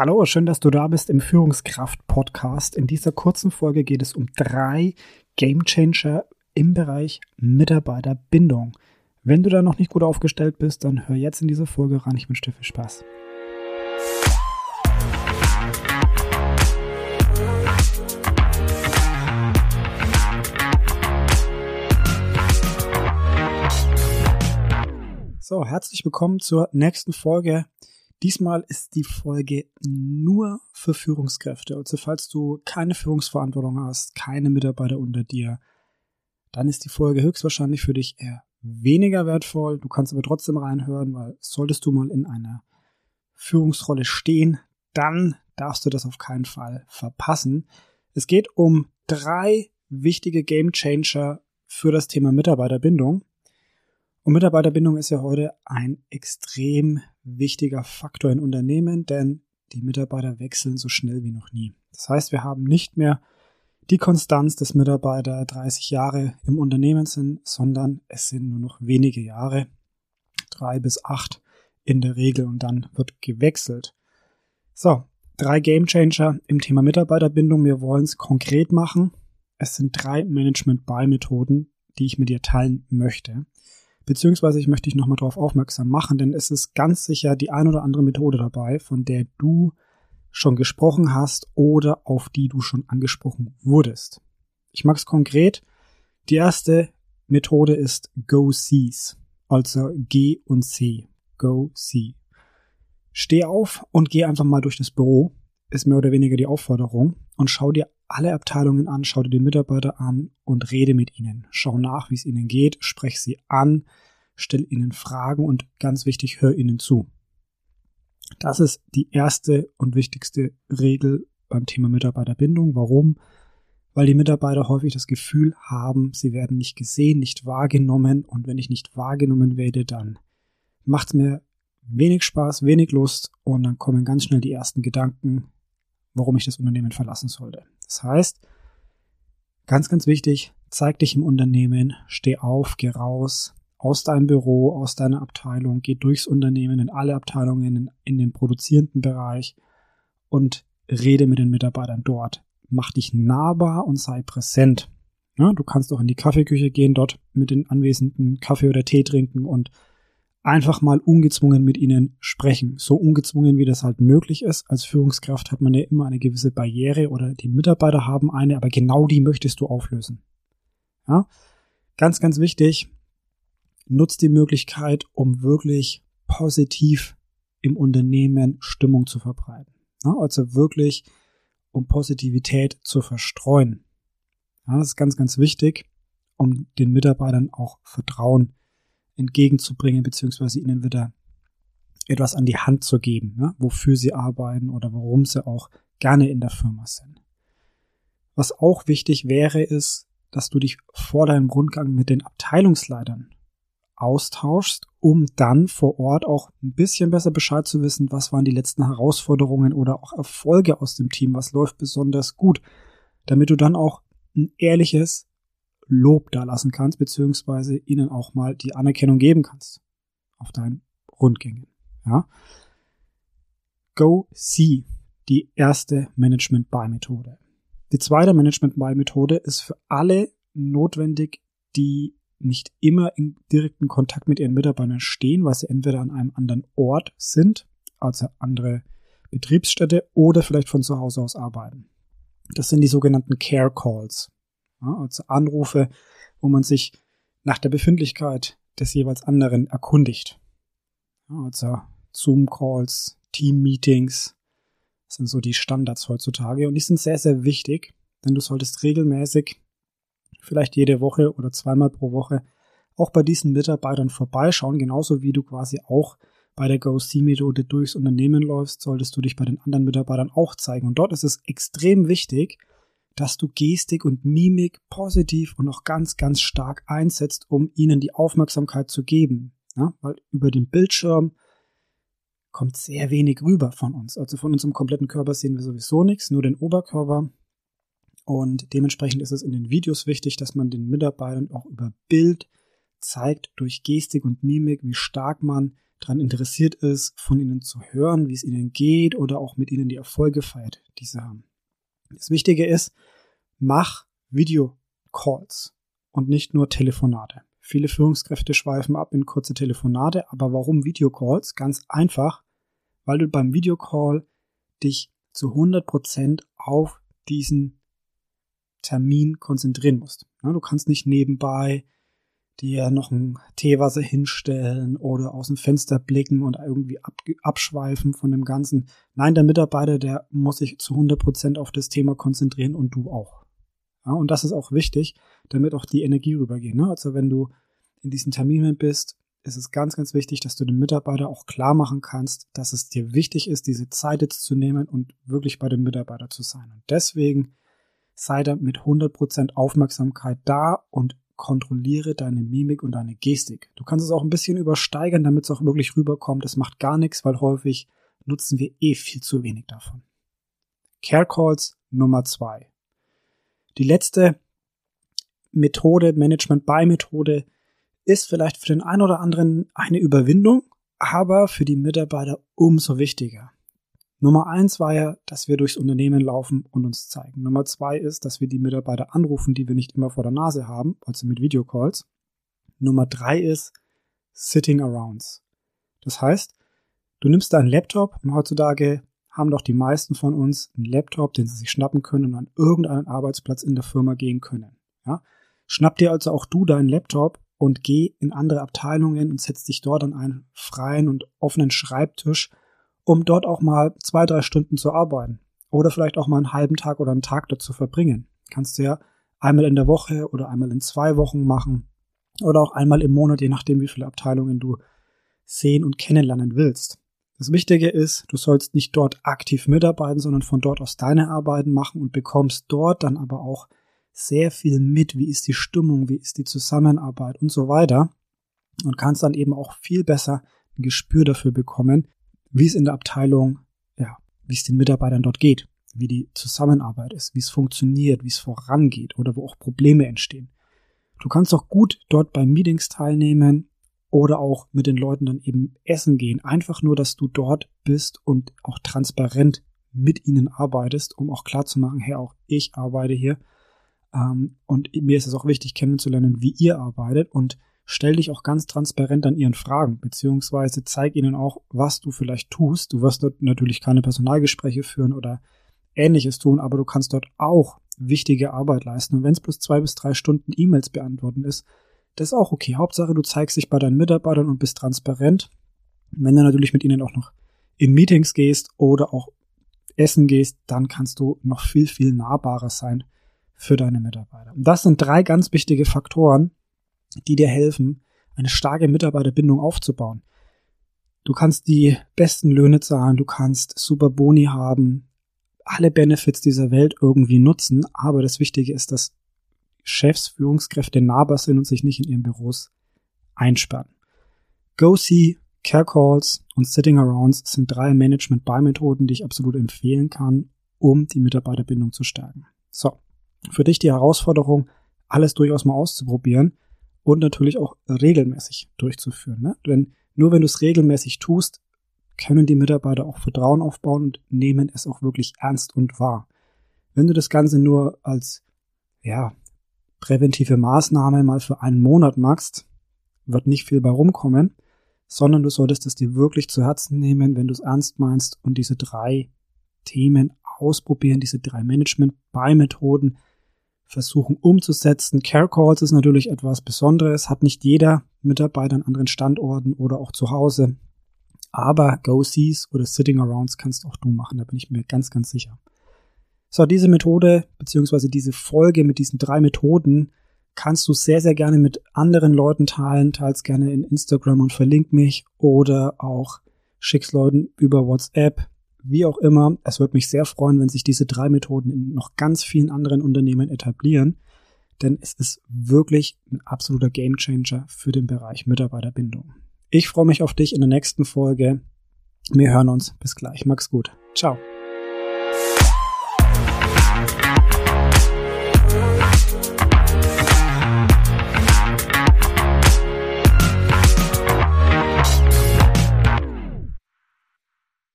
Hallo, schön, dass du da bist im Führungskraft-Podcast. In dieser kurzen Folge geht es um drei Gamechanger im Bereich Mitarbeiterbindung. Wenn du da noch nicht gut aufgestellt bist, dann hör jetzt in diese Folge ran. Ich wünsche dir viel Spaß. So, herzlich willkommen zur nächsten Folge Diesmal ist die Folge nur für Führungskräfte. Also falls du keine Führungsverantwortung hast, keine Mitarbeiter unter dir, dann ist die Folge höchstwahrscheinlich für dich eher weniger wertvoll. Du kannst aber trotzdem reinhören, weil solltest du mal in einer Führungsrolle stehen, dann darfst du das auf keinen Fall verpassen. Es geht um drei wichtige Game Changer für das Thema Mitarbeiterbindung. Und Mitarbeiterbindung ist ja heute ein extrem wichtiger Faktor in Unternehmen, denn die Mitarbeiter wechseln so schnell wie noch nie. Das heißt, wir haben nicht mehr die Konstanz des Mitarbeiter 30 Jahre im Unternehmen sind, sondern es sind nur noch wenige Jahre, drei bis acht in der Regel und dann wird gewechselt. So, drei Gamechanger im Thema Mitarbeiterbindung. Wir wollen es konkret machen. Es sind drei Management-Buy-Methoden, die ich mit dir teilen möchte. Beziehungsweise ich möchte dich nochmal darauf aufmerksam machen, denn es ist ganz sicher die ein oder andere Methode dabei, von der du schon gesprochen hast oder auf die du schon angesprochen wurdest. Ich mag es konkret. Die erste Methode ist Go Sees, also G und C. Go See. Steh auf und geh einfach mal durch das Büro, ist mehr oder weniger die Aufforderung, und schau dir alle Abteilungen an, schau dir die Mitarbeiter an und rede mit ihnen. Schau nach, wie es ihnen geht, sprech sie an, stell ihnen Fragen und ganz wichtig, hör ihnen zu. Das ist die erste und wichtigste Regel beim Thema Mitarbeiterbindung. Warum? Weil die Mitarbeiter häufig das Gefühl haben, sie werden nicht gesehen, nicht wahrgenommen und wenn ich nicht wahrgenommen werde, dann macht es mir wenig Spaß, wenig Lust und dann kommen ganz schnell die ersten Gedanken, warum ich das Unternehmen verlassen sollte. Das heißt, ganz, ganz wichtig, zeig dich im Unternehmen, steh auf, geh raus, aus deinem Büro, aus deiner Abteilung, geh durchs Unternehmen, in alle Abteilungen, in, in den produzierenden Bereich und rede mit den Mitarbeitern dort. Mach dich nahbar und sei präsent. Ja, du kannst auch in die Kaffeeküche gehen, dort mit den Anwesenden Kaffee oder Tee trinken und einfach mal ungezwungen mit ihnen sprechen. So ungezwungen, wie das halt möglich ist. Als Führungskraft hat man ja immer eine gewisse Barriere oder die Mitarbeiter haben eine, aber genau die möchtest du auflösen. Ja? Ganz, ganz wichtig, nutzt die Möglichkeit, um wirklich positiv im Unternehmen Stimmung zu verbreiten. Ja? Also wirklich, um Positivität zu verstreuen. Ja, das ist ganz, ganz wichtig, um den Mitarbeitern auch Vertrauen entgegenzubringen, beziehungsweise ihnen wieder etwas an die Hand zu geben, ne? wofür sie arbeiten oder warum sie auch gerne in der Firma sind. Was auch wichtig wäre, ist, dass du dich vor deinem Rundgang mit den Abteilungsleitern austauschst, um dann vor Ort auch ein bisschen besser Bescheid zu wissen, was waren die letzten Herausforderungen oder auch Erfolge aus dem Team, was läuft besonders gut, damit du dann auch ein ehrliches Lob dalassen kannst, beziehungsweise ihnen auch mal die Anerkennung geben kannst auf deinen Rundgängen. Ja. Go See, die erste Management-Buy-Methode. Die zweite Management-Buy-Methode ist für alle notwendig, die nicht immer in direkten Kontakt mit ihren Mitarbeitern stehen, weil sie entweder an einem anderen Ort sind, also andere Betriebsstätte, oder vielleicht von zu Hause aus arbeiten. Das sind die sogenannten Care Calls. Also Anrufe, wo man sich nach der Befindlichkeit des jeweils anderen erkundigt. Also Zoom-Calls, Team-Meetings sind so die Standards heutzutage und die sind sehr, sehr wichtig, denn du solltest regelmäßig, vielleicht jede Woche oder zweimal pro Woche, auch bei diesen Mitarbeitern vorbeischauen, genauso wie du quasi auch bei der Go-See-Methode durchs Unternehmen läufst, solltest du dich bei den anderen Mitarbeitern auch zeigen. Und dort ist es extrem wichtig, dass du Gestik und Mimik positiv und auch ganz, ganz stark einsetzt, um ihnen die Aufmerksamkeit zu geben. Ja, weil über den Bildschirm kommt sehr wenig rüber von uns. Also von unserem kompletten Körper sehen wir sowieso nichts, nur den Oberkörper. Und dementsprechend ist es in den Videos wichtig, dass man den Mitarbeitern auch über Bild zeigt, durch Gestik und Mimik, wie stark man daran interessiert ist, von ihnen zu hören, wie es ihnen geht oder auch mit ihnen die Erfolge feiert, die sie haben. Das Wichtige ist, mach Videocalls und nicht nur Telefonate. Viele Führungskräfte schweifen ab in kurze Telefonate, aber warum Videocalls? Ganz einfach, weil du beim Videocall dich zu 100% auf diesen Termin konzentrieren musst. Du kannst nicht nebenbei dir noch ein Teewasser hinstellen oder aus dem Fenster blicken und irgendwie abschweifen von dem Ganzen. Nein, der Mitarbeiter, der muss sich zu 100% auf das Thema konzentrieren und du auch. Ja, und das ist auch wichtig, damit auch die Energie rübergeht. Ne? Also wenn du in diesen Terminen bist, ist es ganz, ganz wichtig, dass du dem Mitarbeiter auch klar machen kannst, dass es dir wichtig ist, diese Zeit jetzt zu nehmen und wirklich bei dem Mitarbeiter zu sein. Und deswegen sei da mit 100% Aufmerksamkeit da und kontrolliere deine Mimik und deine Gestik. Du kannst es auch ein bisschen übersteigern, damit es auch wirklich rüberkommt. Das macht gar nichts, weil häufig nutzen wir eh viel zu wenig davon. Care Calls Nummer zwei. Die letzte Methode, Management by Methode, ist vielleicht für den einen oder anderen eine Überwindung, aber für die Mitarbeiter umso wichtiger. Nummer eins war ja, dass wir durchs Unternehmen laufen und uns zeigen. Nummer zwei ist, dass wir die Mitarbeiter anrufen, die wir nicht immer vor der Nase haben, also mit Videocalls. Nummer drei ist Sitting Arounds. Das heißt, du nimmst deinen Laptop und heutzutage haben doch die meisten von uns einen Laptop, den sie sich schnappen können und an irgendeinen Arbeitsplatz in der Firma gehen können. Ja? Schnapp dir also auch du deinen Laptop und geh in andere Abteilungen und setz dich dort an einen freien und offenen Schreibtisch um dort auch mal zwei, drei Stunden zu arbeiten. Oder vielleicht auch mal einen halben Tag oder einen Tag dort zu verbringen. Kannst du ja einmal in der Woche oder einmal in zwei Wochen machen. Oder auch einmal im Monat, je nachdem, wie viele Abteilungen du sehen und kennenlernen willst. Das Wichtige ist, du sollst nicht dort aktiv mitarbeiten, sondern von dort aus deine Arbeiten machen und bekommst dort dann aber auch sehr viel mit. Wie ist die Stimmung? Wie ist die Zusammenarbeit und so weiter? Und kannst dann eben auch viel besser ein Gespür dafür bekommen, wie es in der Abteilung, ja, wie es den Mitarbeitern dort geht, wie die Zusammenarbeit ist, wie es funktioniert, wie es vorangeht oder wo auch Probleme entstehen. Du kannst auch gut dort bei Meetings teilnehmen oder auch mit den Leuten dann eben essen gehen. Einfach nur, dass du dort bist und auch transparent mit ihnen arbeitest, um auch klar zu machen, hey, auch ich arbeite hier. Ähm, und mir ist es auch wichtig, kennenzulernen, wie ihr arbeitet und stell dich auch ganz transparent an ihren Fragen, beziehungsweise zeig ihnen auch, was du vielleicht tust. Du wirst dort natürlich keine Personalgespräche führen oder ähnliches tun, aber du kannst dort auch wichtige Arbeit leisten. Und wenn es bloß zwei bis drei Stunden E-Mails beantworten ist, das ist auch okay. Hauptsache, du zeigst dich bei deinen Mitarbeitern und bist transparent. Wenn du natürlich mit ihnen auch noch in Meetings gehst oder auch essen gehst, dann kannst du noch viel, viel nahbarer sein für deine Mitarbeiter. Und das sind drei ganz wichtige Faktoren, die dir helfen, eine starke Mitarbeiterbindung aufzubauen. Du kannst die besten Löhne zahlen, du kannst super Boni haben, alle Benefits dieser Welt irgendwie nutzen, aber das Wichtige ist, dass Chefs, Führungskräfte nahbar sind und sich nicht in ihren Büros einsperren. Go-See, Care Calls und Sitting Arounds sind drei Management-Buy-Methoden, die ich absolut empfehlen kann, um die Mitarbeiterbindung zu stärken. So, für dich die Herausforderung, alles durchaus mal auszuprobieren und natürlich auch regelmäßig durchzuführen. Ne? Denn nur wenn du es regelmäßig tust, können die Mitarbeiter auch Vertrauen aufbauen und nehmen es auch wirklich ernst und wahr. Wenn du das Ganze nur als ja, präventive Maßnahme mal für einen Monat machst, wird nicht viel bei rumkommen, sondern du solltest es dir wirklich zu Herzen nehmen, wenn du es ernst meinst und diese drei Themen ausprobieren, diese drei Management-Bei-Methoden versuchen umzusetzen. Care Calls ist natürlich etwas Besonderes, hat nicht jeder Mitarbeiter an anderen Standorten oder auch zu Hause. Aber Go-Sees oder Sitting Arounds kannst auch du machen, da bin ich mir ganz, ganz sicher. So, diese Methode beziehungsweise diese Folge mit diesen drei Methoden kannst du sehr, sehr gerne mit anderen Leuten teilen. Teils gerne in Instagram und verlink mich oder auch schick's Leuten über WhatsApp wie auch immer, es würde mich sehr freuen, wenn sich diese drei Methoden in noch ganz vielen anderen Unternehmen etablieren, denn es ist wirklich ein absoluter Gamechanger für den Bereich Mitarbeiterbindung. Ich freue mich auf dich in der nächsten Folge. Wir hören uns. Bis gleich. Max gut. Ciao.